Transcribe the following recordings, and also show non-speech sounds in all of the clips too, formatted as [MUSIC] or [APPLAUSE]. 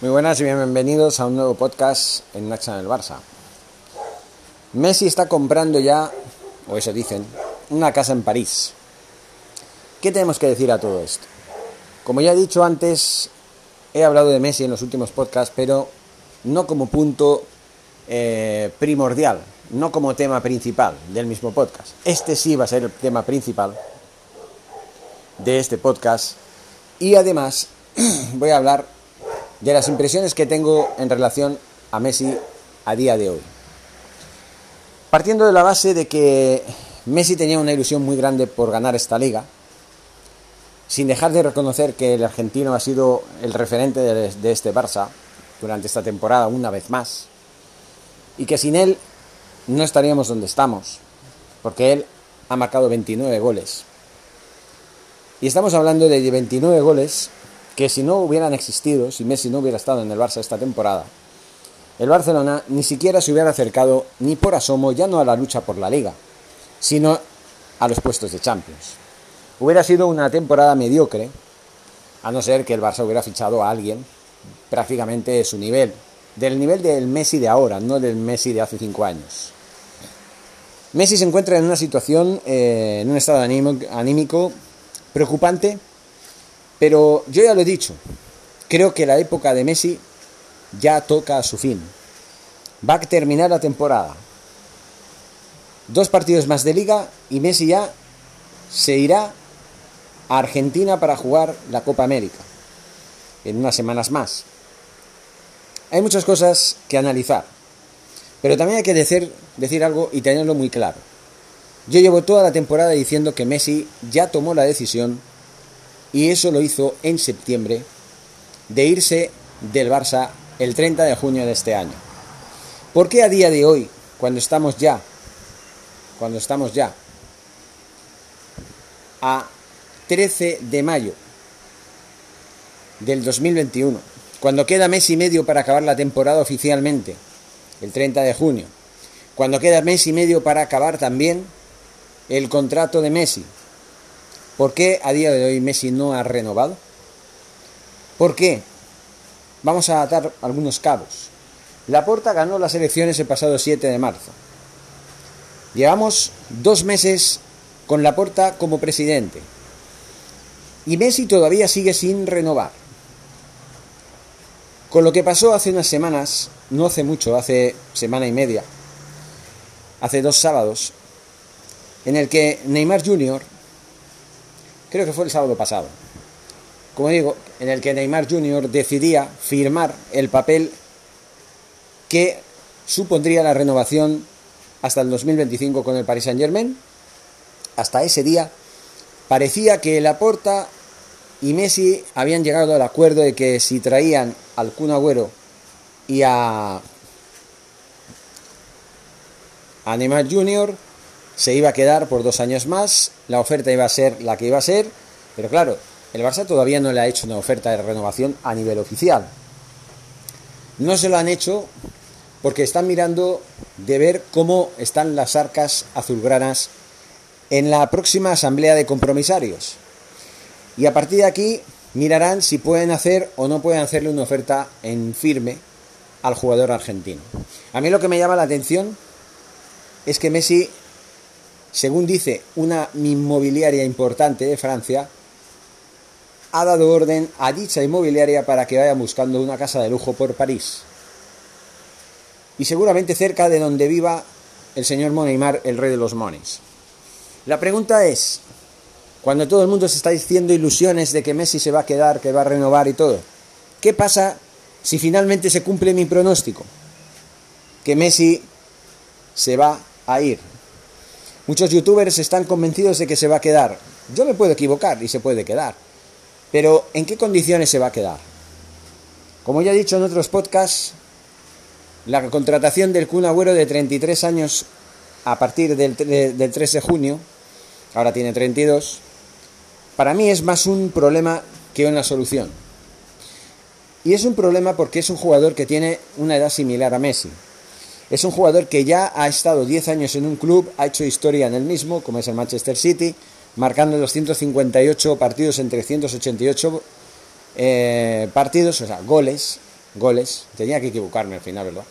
Muy buenas y bienvenidos a un nuevo podcast en Naxa en el Barça. Messi está comprando ya, o eso dicen, una casa en París. ¿Qué tenemos que decir a todo esto? Como ya he dicho antes, he hablado de Messi en los últimos podcasts, pero no como punto eh, primordial, no como tema principal del mismo podcast. Este sí va a ser el tema principal de este podcast y además [CLEARS THROAT] voy a hablar de las impresiones que tengo en relación a Messi a día de hoy. Partiendo de la base de que Messi tenía una ilusión muy grande por ganar esta liga, sin dejar de reconocer que el argentino ha sido el referente de, este Barça durante esta temporada una vez más, y que sin él no estaríamos donde estamos, porque él ha marcado 29 goles. Y estamos hablando de 29 goles que si no hubieran existido, si Messi no hubiera estado en el Barça esta temporada, el Barcelona ni siquiera se hubiera acercado ni por asomo ya no a la lucha por la liga, sino a los puestos de Champions. Hubiera sido una temporada mediocre, a no ser que el Barça hubiera fichado a alguien prácticamente de su nivel, del nivel del Messi de ahora, no del Messi de hace cinco años. Messi se encuentra en una situación, eh, en un estado anímico preocupante pero yo ya lo he dicho, creo que la época de Messi ya toca a su fin. Va a terminar la temporada. Dos partidos más de liga y Messi ya se irá a Argentina para jugar la Copa América en unas semanas más. Hay muchas cosas que analizar, pero también hay que decir, decir algo y tenerlo muy claro. Yo llevo toda la temporada diciendo que Messi ya tomó la decisión y eso lo hizo en septiembre de irse del Barça el 30 de junio de este año. ¿Por qué a día de hoy, cuando estamos ya, cuando estamos ya a 13 de mayo del 2021, cuando queda mes y medio para acabar la temporada oficialmente, el 30 de junio, cuando queda mes y medio para acabar también el contrato de Messi, ¿Por qué a día de hoy Messi no ha renovado? ¿Por qué? Vamos a atar algunos cabos. Laporta ganó las elecciones el pasado 7 de marzo. Llevamos dos meses con Laporta como presidente. Y Messi todavía sigue sin renovar. Con lo que pasó hace unas semanas, no hace mucho, hace semana y media, hace dos sábados, en el que Neymar Jr creo que fue el sábado pasado, como digo, en el que Neymar Jr. decidía firmar el papel que supondría la renovación hasta el 2025 con el Paris Saint Germain. Hasta ese día parecía que Laporta y Messi habían llegado al acuerdo de que si traían al Kun Agüero y a, a Neymar Jr., se iba a quedar por dos años más, la oferta iba a ser la que iba a ser, pero claro, el Barça todavía no le ha hecho una oferta de renovación a nivel oficial. No se lo han hecho porque están mirando de ver cómo están las arcas azulgranas en la próxima asamblea de compromisarios. Y a partir de aquí mirarán si pueden hacer o no pueden hacerle una oferta en firme al jugador argentino. A mí lo que me llama la atención es que Messi según dice una inmobiliaria importante de Francia, ha dado orden a dicha inmobiliaria para que vaya buscando una casa de lujo por París. Y seguramente cerca de donde viva el señor Moneymar, el rey de los mones. La pregunta es, cuando todo el mundo se está diciendo ilusiones de que Messi se va a quedar, que va a renovar y todo, ¿qué pasa si finalmente se cumple mi pronóstico? Que Messi se va a ir. Muchos youtubers están convencidos de que se va a quedar. Yo me puedo equivocar y se puede quedar. Pero ¿en qué condiciones se va a quedar? Como ya he dicho en otros podcasts, la contratación del Kun Agüero de 33 años a partir del, del 3 de junio, ahora tiene 32, para mí es más un problema que una solución. Y es un problema porque es un jugador que tiene una edad similar a Messi. Es un jugador que ya ha estado 10 años en un club, ha hecho historia en el mismo, como es el Manchester City, marcando 258 partidos en 388 eh, partidos, o sea, goles, goles. Tenía que equivocarme al final, ¿verdad?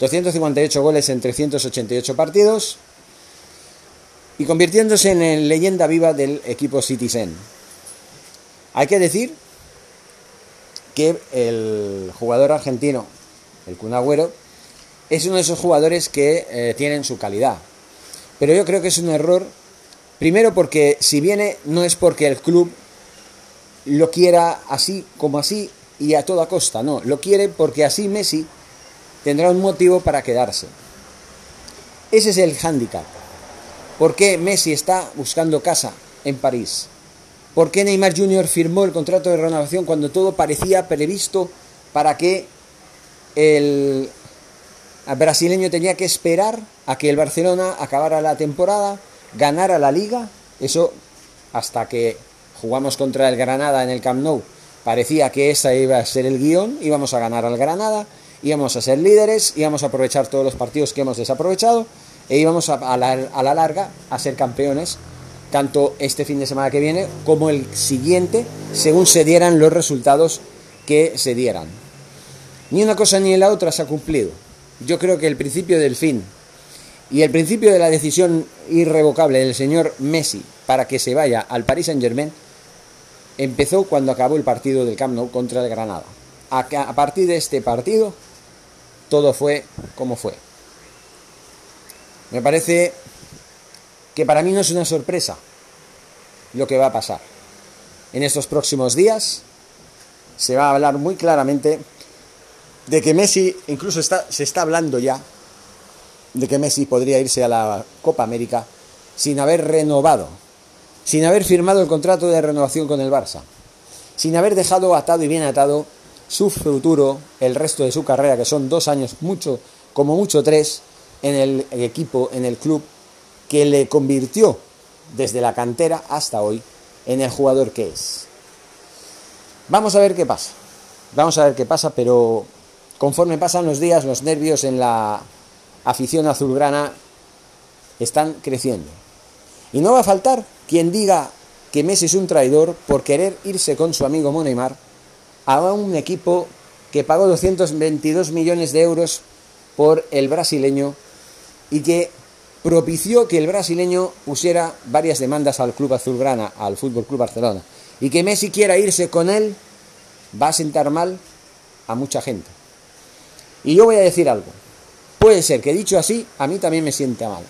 258 goles en 388 partidos y convirtiéndose en leyenda viva del equipo Citizen. Hay que decir que el jugador argentino, el Kun Agüero, es uno de esos jugadores que eh, tienen su calidad. Pero yo creo que es un error, primero porque si viene no es porque el club lo quiera así como así y a toda costa, no, lo quiere porque así Messi tendrá un motivo para quedarse. Ese es el hándicap. ¿Por qué Messi está buscando casa en París? ¿Por qué Neymar Jr. firmó el contrato de renovación cuando todo parecía previsto para que el brasileño tenía que esperar a que el Barcelona acabara la temporada, ganara la liga? Eso hasta que jugamos contra el Granada en el Camp Nou parecía que ese iba a ser el guion, íbamos a ganar al Granada íbamos a ser líderes, íbamos a aprovechar todos los partidos que hemos desaprovechado e íbamos a, la, larga a ser campeones, tanto este fin de semana que viene como el siguiente, según se dieran los resultados que se dieran. Ni una cosa ni la otra se ha cumplido. Yo creo que el principio del fin y el principio de la decisión irrevocable del señor Messi para que se vaya al Paris Saint-Germain empezó cuando acabó el partido del Camp Nou contra el Granada. a partir de este partido todo fue como fue. Me parece que para mí no es una sorpresa lo que va a pasar. En estos próximos días se va a hablar muy claramente de que Messi, incluso se está hablando ya de que Messi podría irse a la Copa América sin haber renovado, sin haber firmado el contrato de renovación con el Barça, sin haber dejado atado y bien atado su futuro, el resto de su carrera, que son dos años, mucho, como mucho tres, en el equipo, en el club, que le convirtió desde la cantera hasta hoy en el jugador que es. Vamos a ver qué pasa. Vamos a ver qué pasa, pero conforme pasan los días, los nervios en la afición azulgrana están creciendo. Y no va a faltar quien diga que Messi es un traidor por querer irse con su amigo Moneymar a un equipo que pagó 222 millones de euros por el brasileño y que propició que el brasileño pusiera varias demandas al club azulgrana, al Fútbol Club Barcelona, y que Messi quiera irse con él va a sentar mal a mucha gente. Y yo voy a decir algo. Puede ser que dicho así, a mí también me sienta mal.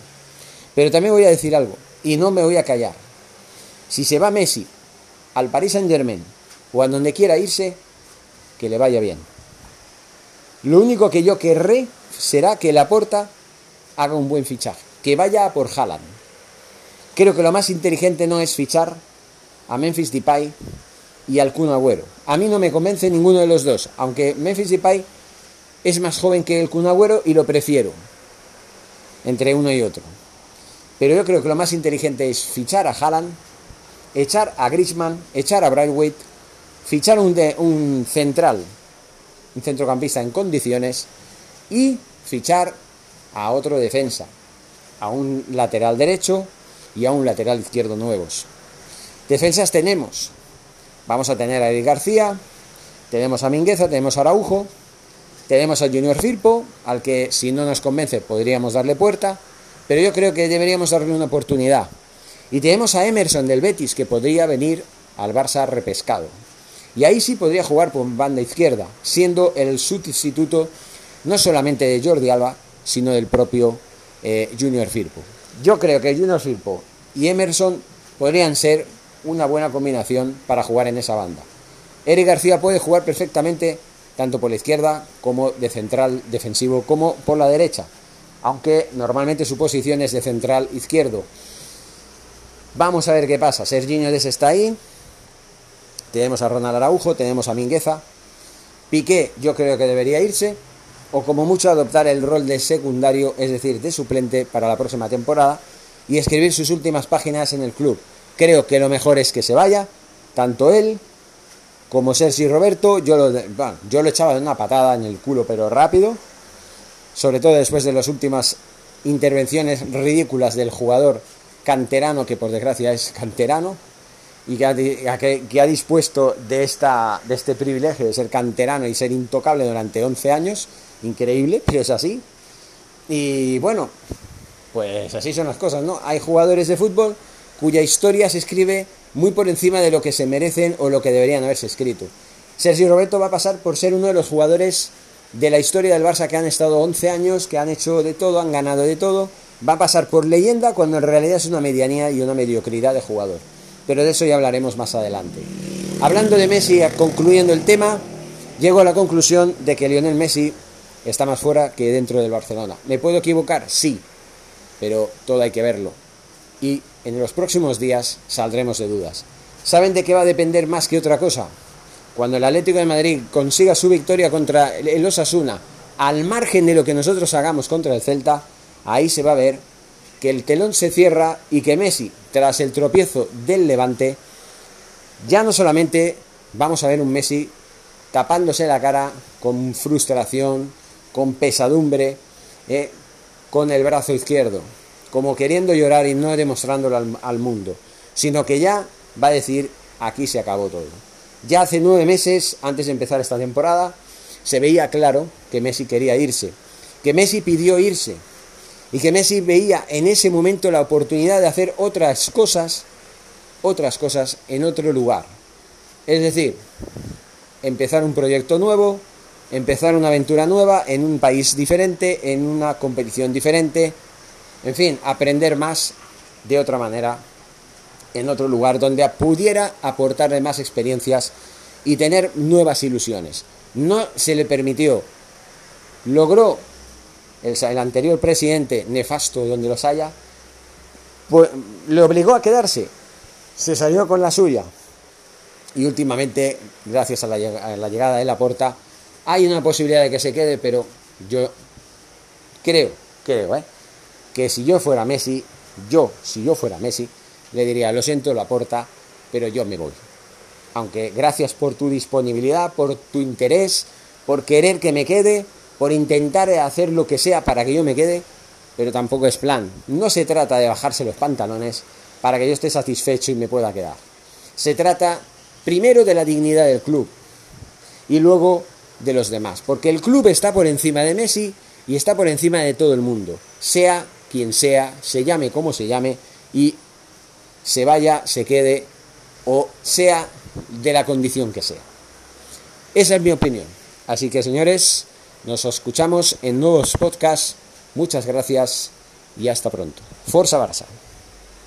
Pero también voy a decir algo, y no me voy a callar. Si se va Messi al Paris Saint Germain o a donde quiera irse, que le vaya bien. Lo único que yo querré será que Laporta haga un buen fichaje, que vaya por Haaland. Creo que lo más inteligente no es fichar a Memphis Depay y al Kun Agüero. A mí no me convence ninguno de los dos, aunque Memphis Depay es más joven que el Kun Agüero y lo prefiero entre uno y otro. Pero yo creo que lo más inteligente es fichar a Haaland, echar a Griezmann, echar a Brightweight fichar un, un central, un centrocampista en condiciones y fichar a otro defensa, a un lateral derecho y a un lateral izquierdo nuevos. Defensas tenemos. Vamos a tener a Eric García, tenemos a Mingueza, tenemos a Araujo, tenemos a Junior Firpo, al que si no nos convence podríamos darle puerta, pero yo creo que deberíamos darle una oportunidad. Y tenemos a Emerson del Betis, que podría venir al Barça repescado. Y ahí sí podría jugar por banda izquierda, siendo el sustituto no solamente de Jordi Alba, sino del propio eh, Junior Firpo. Yo creo que Junior Firpo y Emerson podrían ser una buena combinación para jugar en esa banda. Eric García puede jugar perfectamente tanto por la izquierda como de central defensivo como por la derecha, aunque normalmente su posición es de central izquierdo. Vamos a ver qué pasa. Serginho Des está ahí, tenemos a Ronald Araujo, tenemos a Mingueza. Piqué yo creo que debería irse, o como mucho adoptar el rol de secundario, es decir, de suplente para la próxima temporada, y escribir sus últimas páginas en el club. Creo que lo mejor es que se vaya, tanto él como Sergi Roberto, yo lo, echaba de una patada en el culo, pero rápido, sobre todo después de las últimas intervenciones ridículas del jugador canterano, que por desgracia es canterano, y que ha, que, ha dispuesto de, esta, de este privilegio de ser canterano y ser intocable durante 11 años. Increíble, pero es así. Y bueno, pues así son las cosas, ¿no? Hay jugadores de fútbol cuya historia se escribe muy por encima de lo que se merecen o lo que deberían haberse escrito. Sergio Roberto va a pasar por ser uno de los jugadores de la historia del Barça que han estado 11 años, que han hecho de todo, han ganado de todo. Va a pasar por leyenda cuando en realidad es una medianía y una mediocridad de jugador pero de eso ya hablaremos más adelante. Hablando de Messi, concluyendo el tema, llego a la conclusión de que Lionel Messi está más fuera que dentro del Barcelona. ¿Me puedo equivocar? Sí, pero todo hay que verlo. Y en los próximos días saldremos de dudas. ¿Saben de qué va a depender más que otra cosa? Cuando el Atlético de Madrid consiga su victoria contra el Osasuna, al margen de lo que nosotros hagamos contra el Celta, ahí se va a ver que el telón se cierra y que Messi, tras el tropiezo del Levante, ya no solamente vamos a ver un Messi tapándose la cara con frustración, con pesadumbre, eh, con el brazo izquierdo, como queriendo llorar y no demostrándolo al, mundo, sino que ya va a decir, aquí se acabó todo. Ya hace nueve meses, antes de empezar esta temporada, se veía claro que Messi quería irse, que Messi pidió irse, y que Messi veía en ese momento la oportunidad de hacer otras cosas, otras cosas en otro lugar. Es decir, empezar un proyecto nuevo, empezar una aventura nueva en un país diferente, en una competición diferente, en fin, aprender más de otra manera en otro lugar donde pudiera aportarle más experiencias y tener nuevas ilusiones. No se le permitió, logró el, anterior presidente, nefasto donde los haya, pues, le obligó a quedarse. Se salió con la suya. Y últimamente, gracias a la, llegada de la porta, hay una posibilidad de que se quede, pero yo creo, creo, ¿eh? Que si yo fuera Messi, yo, si yo fuera Messi, le diría, lo siento, la porta, pero yo me voy. Aunque gracias por tu disponibilidad, por tu interés, por querer que me quede, por intentar hacer lo que sea para que yo me quede, pero tampoco es plan. No se trata de bajarse los pantalones para que yo esté satisfecho y me pueda quedar. Se trata primero de la dignidad del club y luego de los demás, porque el club está por encima de Messi y está por encima de todo el mundo, sea quien sea, se llame como se llame y se vaya, se quede o sea de la condición que sea. Esa es mi opinión. Así que señores, nos escuchamos en nuevos podcasts. Muchas gracias y hasta pronto. Forza Barça.